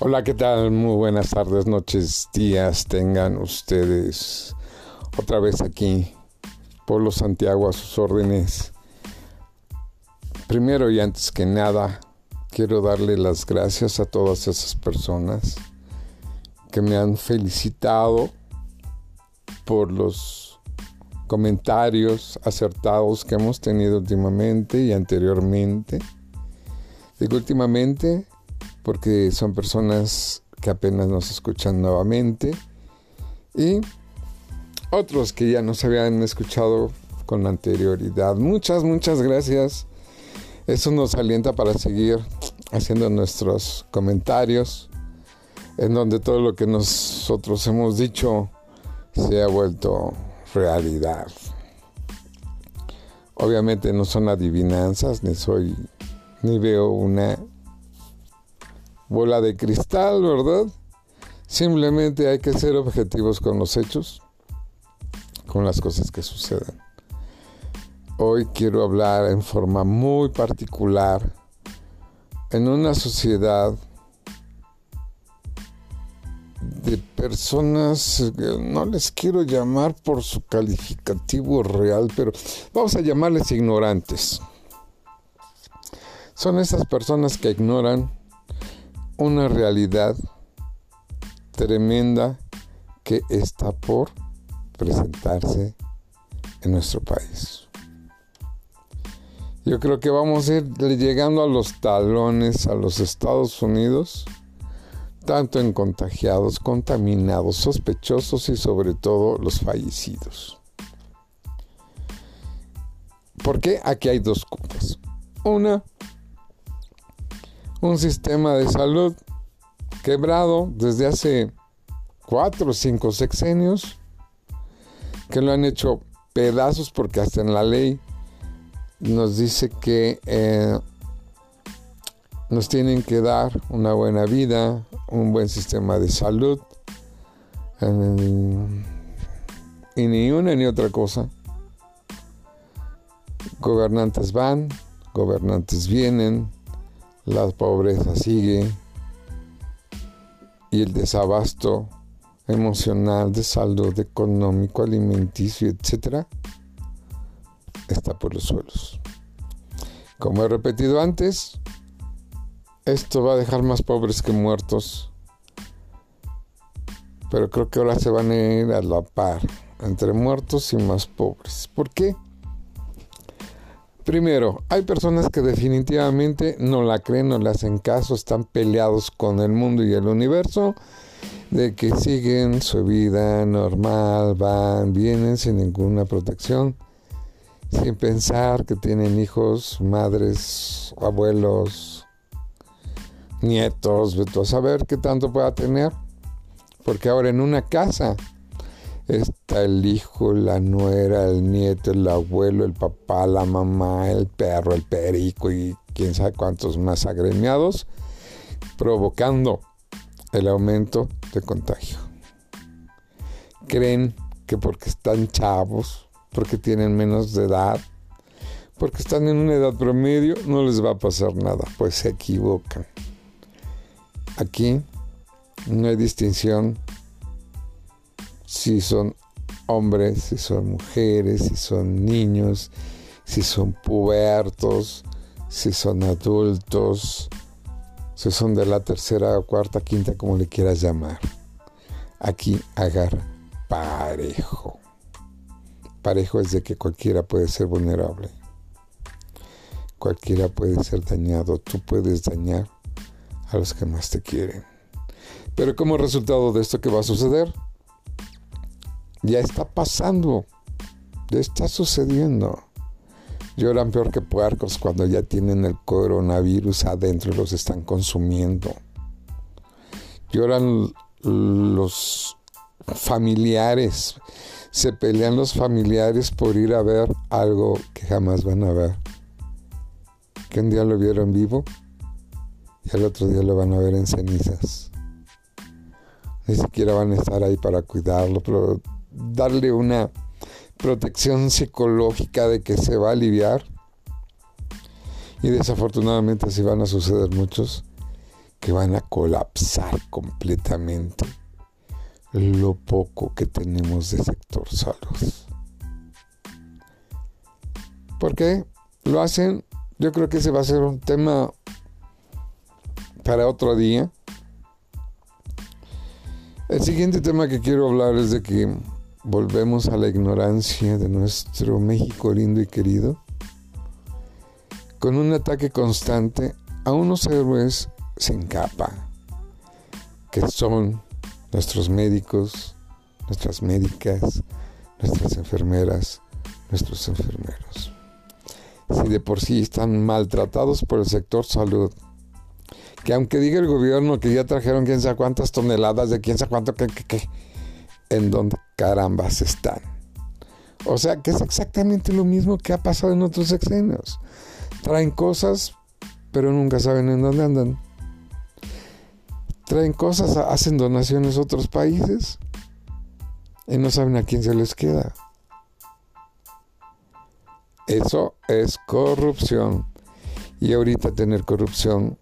Hola, ¿qué tal? Muy buenas tardes, noches, días tengan ustedes otra vez aquí, Polo Santiago a sus órdenes. Primero y antes que nada, quiero darle las gracias a todas esas personas que me han felicitado por los comentarios acertados que hemos tenido últimamente y anteriormente. Digo últimamente porque son personas que apenas nos escuchan nuevamente y otros que ya nos habían escuchado con anterioridad. Muchas, muchas gracias. Eso nos alienta para seguir haciendo nuestros comentarios en donde todo lo que nosotros hemos dicho se ha vuelto realidad. Obviamente no son adivinanzas, ni soy, ni veo una bola de cristal, ¿verdad? Simplemente hay que ser objetivos con los hechos, con las cosas que suceden. Hoy quiero hablar en forma muy particular en una sociedad de personas, no les quiero llamar por su calificativo real, pero vamos a llamarles ignorantes. Son esas personas que ignoran una realidad tremenda que está por presentarse en nuestro país. Yo creo que vamos a ir llegando a los talones a los Estados Unidos, tanto en contagiados, contaminados, sospechosos y sobre todo los fallecidos. ¿Por qué? Aquí hay dos cosas. Una, un sistema de salud quebrado desde hace cuatro o cinco sexenios, que lo han hecho pedazos porque hasta en la ley nos dice que eh, nos tienen que dar una buena vida, un buen sistema de salud, y ni una ni otra cosa. Gobernantes van, gobernantes vienen, la pobreza sigue y el desabasto emocional, de salud, económico, alimenticio, etcétera, está por los suelos. Como he repetido antes, esto va a dejar más pobres que muertos, pero creo que ahora se van a ir a la par, entre muertos y más pobres. ¿Por qué? Primero, hay personas que definitivamente no la creen, no le hacen caso, están peleados con el mundo y el universo, de que siguen su vida normal, van, vienen sin ninguna protección, sin pensar que tienen hijos, madres, abuelos, nietos, a saber qué tanto pueda tener, porque ahora en una casa Está el hijo, la nuera, el nieto, el abuelo, el papá, la mamá, el perro, el perico y quién sabe cuántos más agremiados, provocando el aumento de contagio. Creen que porque están chavos, porque tienen menos de edad, porque están en una edad promedio, no les va a pasar nada, pues se equivocan. Aquí no hay distinción si son hombres, si son mujeres, si son niños, si son pubertos, si son adultos, si son de la tercera, cuarta, quinta, como le quieras llamar. Aquí agarra parejo. Parejo es de que cualquiera puede ser vulnerable. Cualquiera puede ser dañado. Tú puedes dañar a los que más te quieren. Pero como resultado de esto, ¿qué va a suceder? Ya está pasando. Ya está sucediendo. Lloran peor que puercos cuando ya tienen el coronavirus adentro y los están consumiendo. Lloran los familiares. Se pelean los familiares por ir a ver algo que jamás van a ver. Que un día lo vieron vivo y al otro día lo van a ver en cenizas. Ni siquiera van a estar ahí para cuidarlo, pero darle una protección psicológica de que se va a aliviar. Y desafortunadamente así van a suceder muchos que van a colapsar completamente lo poco que tenemos de sector salud. ¿Por qué? Lo hacen, yo creo que ese va a ser un tema para otro día. El siguiente tema que quiero hablar es de que volvemos a la ignorancia de nuestro México lindo y querido, con un ataque constante a unos héroes sin capa, que son nuestros médicos, nuestras médicas, nuestras enfermeras, nuestros enfermeros. Si de por sí están maltratados por el sector salud, que aunque diga el gobierno que ya trajeron quién sabe cuántas toneladas de quién sabe cuánto, que, en dónde carambas están. O sea que es exactamente lo mismo que ha pasado en otros sexenios. Traen cosas, pero nunca saben en dónde andan traen cosas, hacen donaciones a otros países y no saben a quién se les queda. Eso es corrupción. Y ahorita tener corrupción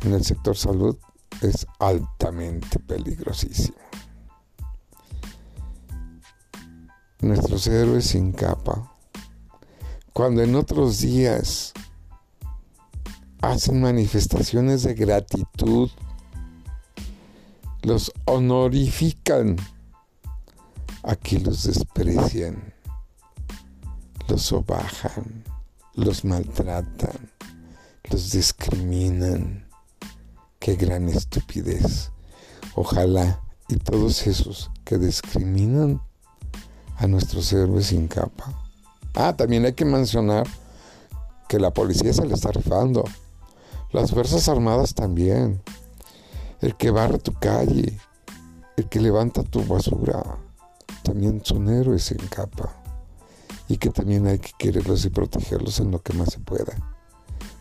en el sector salud es altamente peligrosísimo. Nuestros héroes sin capa, cuando en otros días hacen manifestaciones de gratitud los honorifican. Aquí los desprecian, los sobajan, los maltratan, los discriminan. Qué gran estupidez. Ojalá y todos esos que discriminan a nuestros héroes sin capa. Ah, también hay que mencionar que la policía se le está rifando. Las Fuerzas Armadas también el que barra tu calle, el que levanta tu basura, también son héroes en capa. Y que también hay que quererlos y protegerlos en lo que más se pueda.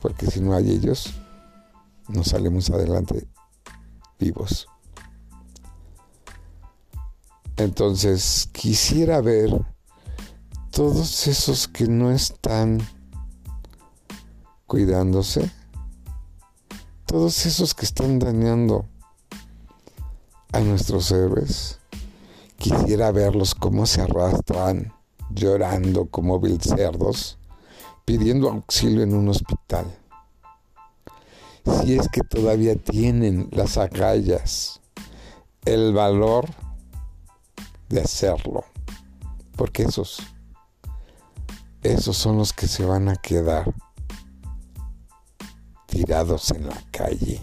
Porque si no hay ellos, no salimos adelante vivos. Entonces, quisiera ver todos esos que no están cuidándose todos esos que están dañando a nuestros héroes, quisiera verlos cómo se arrastran llorando como cerdos, pidiendo auxilio en un hospital. Si es que todavía tienen las agallas, el valor de hacerlo, porque esos, esos son los que se van a quedar tirados en la calle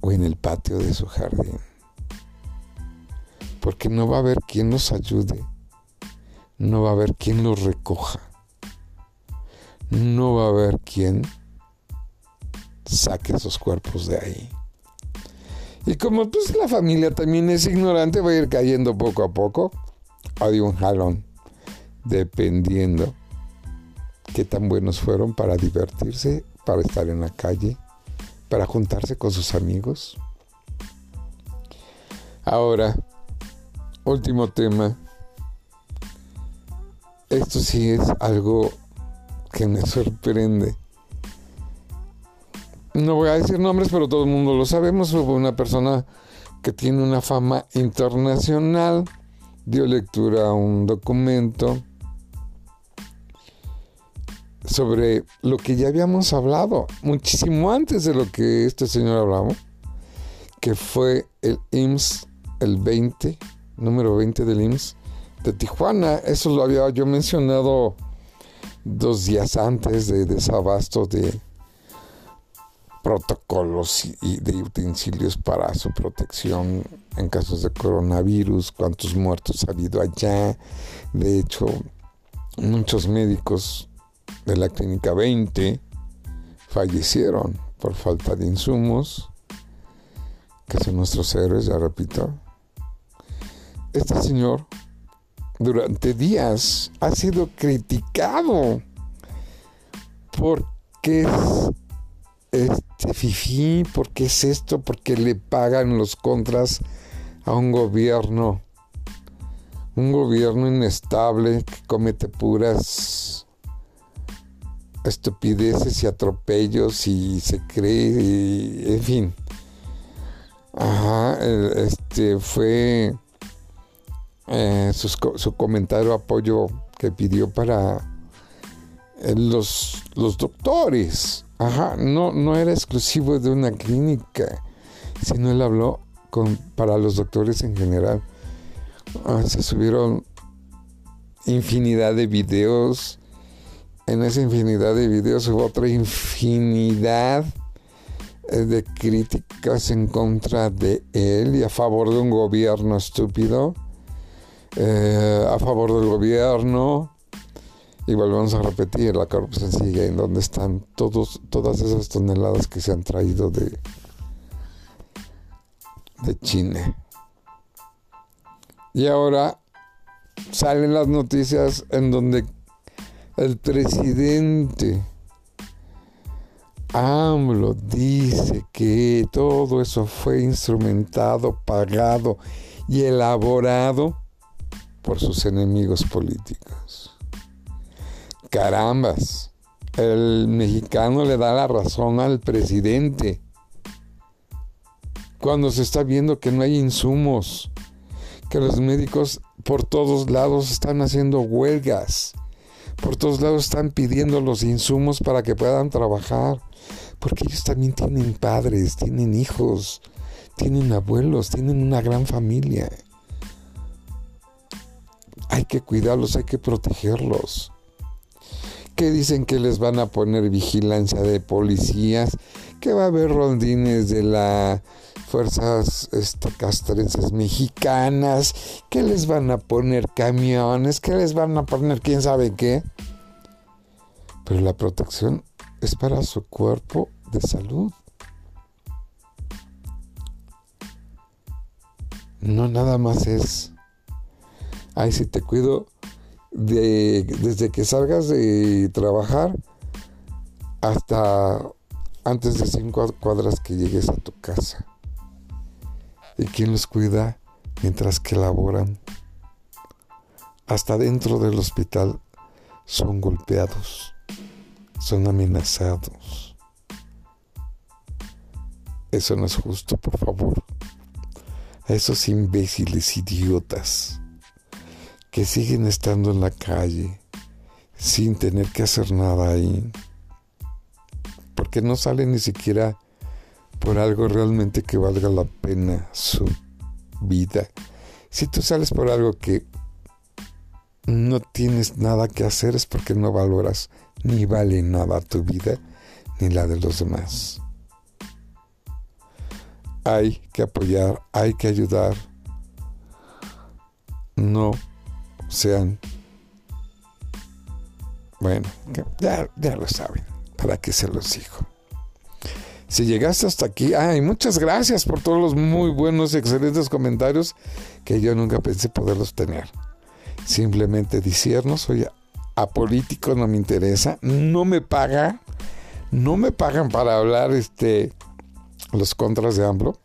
o en el patio de su jardín. Porque no va a haber quien los ayude, no va a haber quien los recoja, no va a haber quien saque esos cuerpos de ahí. Y como pues la familia también es ignorante, va a ir cayendo poco a poco, hay un jalón, dependiendo qué tan buenos fueron para divertirse, para estar en la calle, para juntarse con sus amigos. Ahora, último tema. Esto sí es algo que me sorprende. No voy a decir nombres, pero todo el mundo lo sabemos. Hubo una persona que tiene una fama internacional, dio lectura a un documento sobre lo que ya habíamos hablado, muchísimo antes de lo que este señor hablaba, que fue el IMSS, el 20, número 20 del IMSS de Tijuana. Eso lo había yo mencionado dos días antes de desabasto de protocolos y de utensilios para su protección en casos de coronavirus, cuántos muertos ha habido allá. De hecho, muchos médicos de la Clínica 20 fallecieron por falta de insumos, que son nuestros héroes, ya repito. Este señor durante días ha sido criticado porque es este fifí, porque es esto, porque le pagan los contras a un gobierno, un gobierno inestable que comete puras estupideces y atropellos y se cree, en fin. Ajá, este fue eh, su, comentario apoyo que pidió para los, los doctores. Ajá, no, no era exclusivo de una clínica, sino él habló con, para los doctores en general. Ah, se subieron infinidad de videos. En esa infinidad de videos hubo otra infinidad eh, de críticas en contra de él y a favor de un gobierno estúpido. Eh, a favor del gobierno. Y volvemos a repetir, la corrupción sigue en donde están todos, todas esas toneladas que se han traído de, de China. Y ahora salen las noticias en donde el presidente AMLO dice que todo eso fue instrumentado, pagado y elaborado por sus enemigos políticos. Carambas, el mexicano le da la razón al presidente. Cuando se está viendo que no hay insumos, que los médicos por todos lados están haciendo huelgas, por todos lados están pidiendo los insumos para que puedan trabajar, porque ellos también tienen padres, tienen hijos, tienen abuelos, tienen una gran familia. Hay que cuidarlos, hay que protegerlos. Que dicen que les van a poner vigilancia de policías, que va a haber rondines de las fuerzas este, castrenses mexicanas, que les van a poner camiones, que les van a poner quién sabe qué. Pero la protección es para su cuerpo de salud. No nada más es Ay, si te cuido de, desde que salgas de trabajar hasta antes de cinco cuadras que llegues a tu casa. ¿Y quién los cuida mientras que laboran? Hasta dentro del hospital son golpeados, son amenazados. Eso no es justo, por favor. A esos imbéciles idiotas que siguen estando en la calle sin tener que hacer nada ahí, porque no salen ni siquiera por algo realmente que valga la pena su vida. Si tú sales por algo que no tienes nada que hacer es porque no valoras ni vale nada tu vida ni la de los demás. Hay que apoyar, hay que ayudar. No sean, bueno, ya, lo saben, para que se los digo. Si llegaste hasta aquí, ay, muchas gracias por todos los muy buenos y excelentes comentarios que yo nunca pensé poderlos tener. Simplemente decirnos, soy apolítico, no me interesa, no me paga, no me pagan para hablar este los contras de AMLO.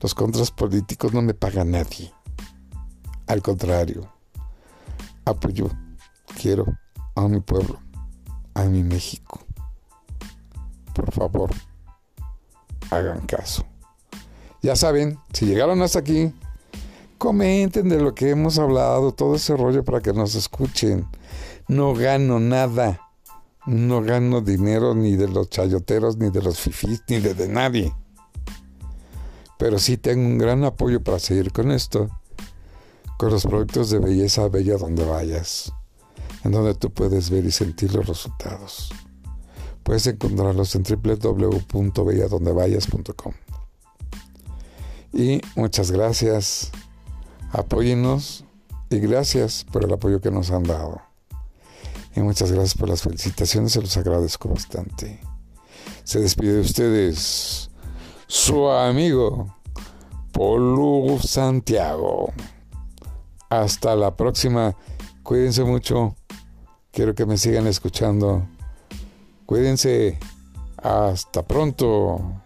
Los contras políticos no me paga nadie. Al contrario, apoyo, quiero a mi pueblo, a mi México. Por favor, hagan caso. Ya saben, si llegaron hasta aquí, comenten de lo que hemos hablado, todo ese rollo para que nos escuchen. No gano nada. No gano dinero ni de los chayoteros, ni de los fifís, ni de, de nadie. Pero sí tengo un gran apoyo para seguir con esto con los productos de belleza bella donde vayas, en donde tú puedes ver y sentir los resultados. Puedes encontrarlos en www.belladondevayas.com. Y muchas gracias, apóyennos y gracias por el apoyo que nos han dado. Y muchas gracias por las felicitaciones, se los agradezco bastante. Se despide de ustedes su amigo Polu Santiago. Hasta la próxima. Cuídense mucho. Quiero que me sigan escuchando. Cuídense. Hasta pronto.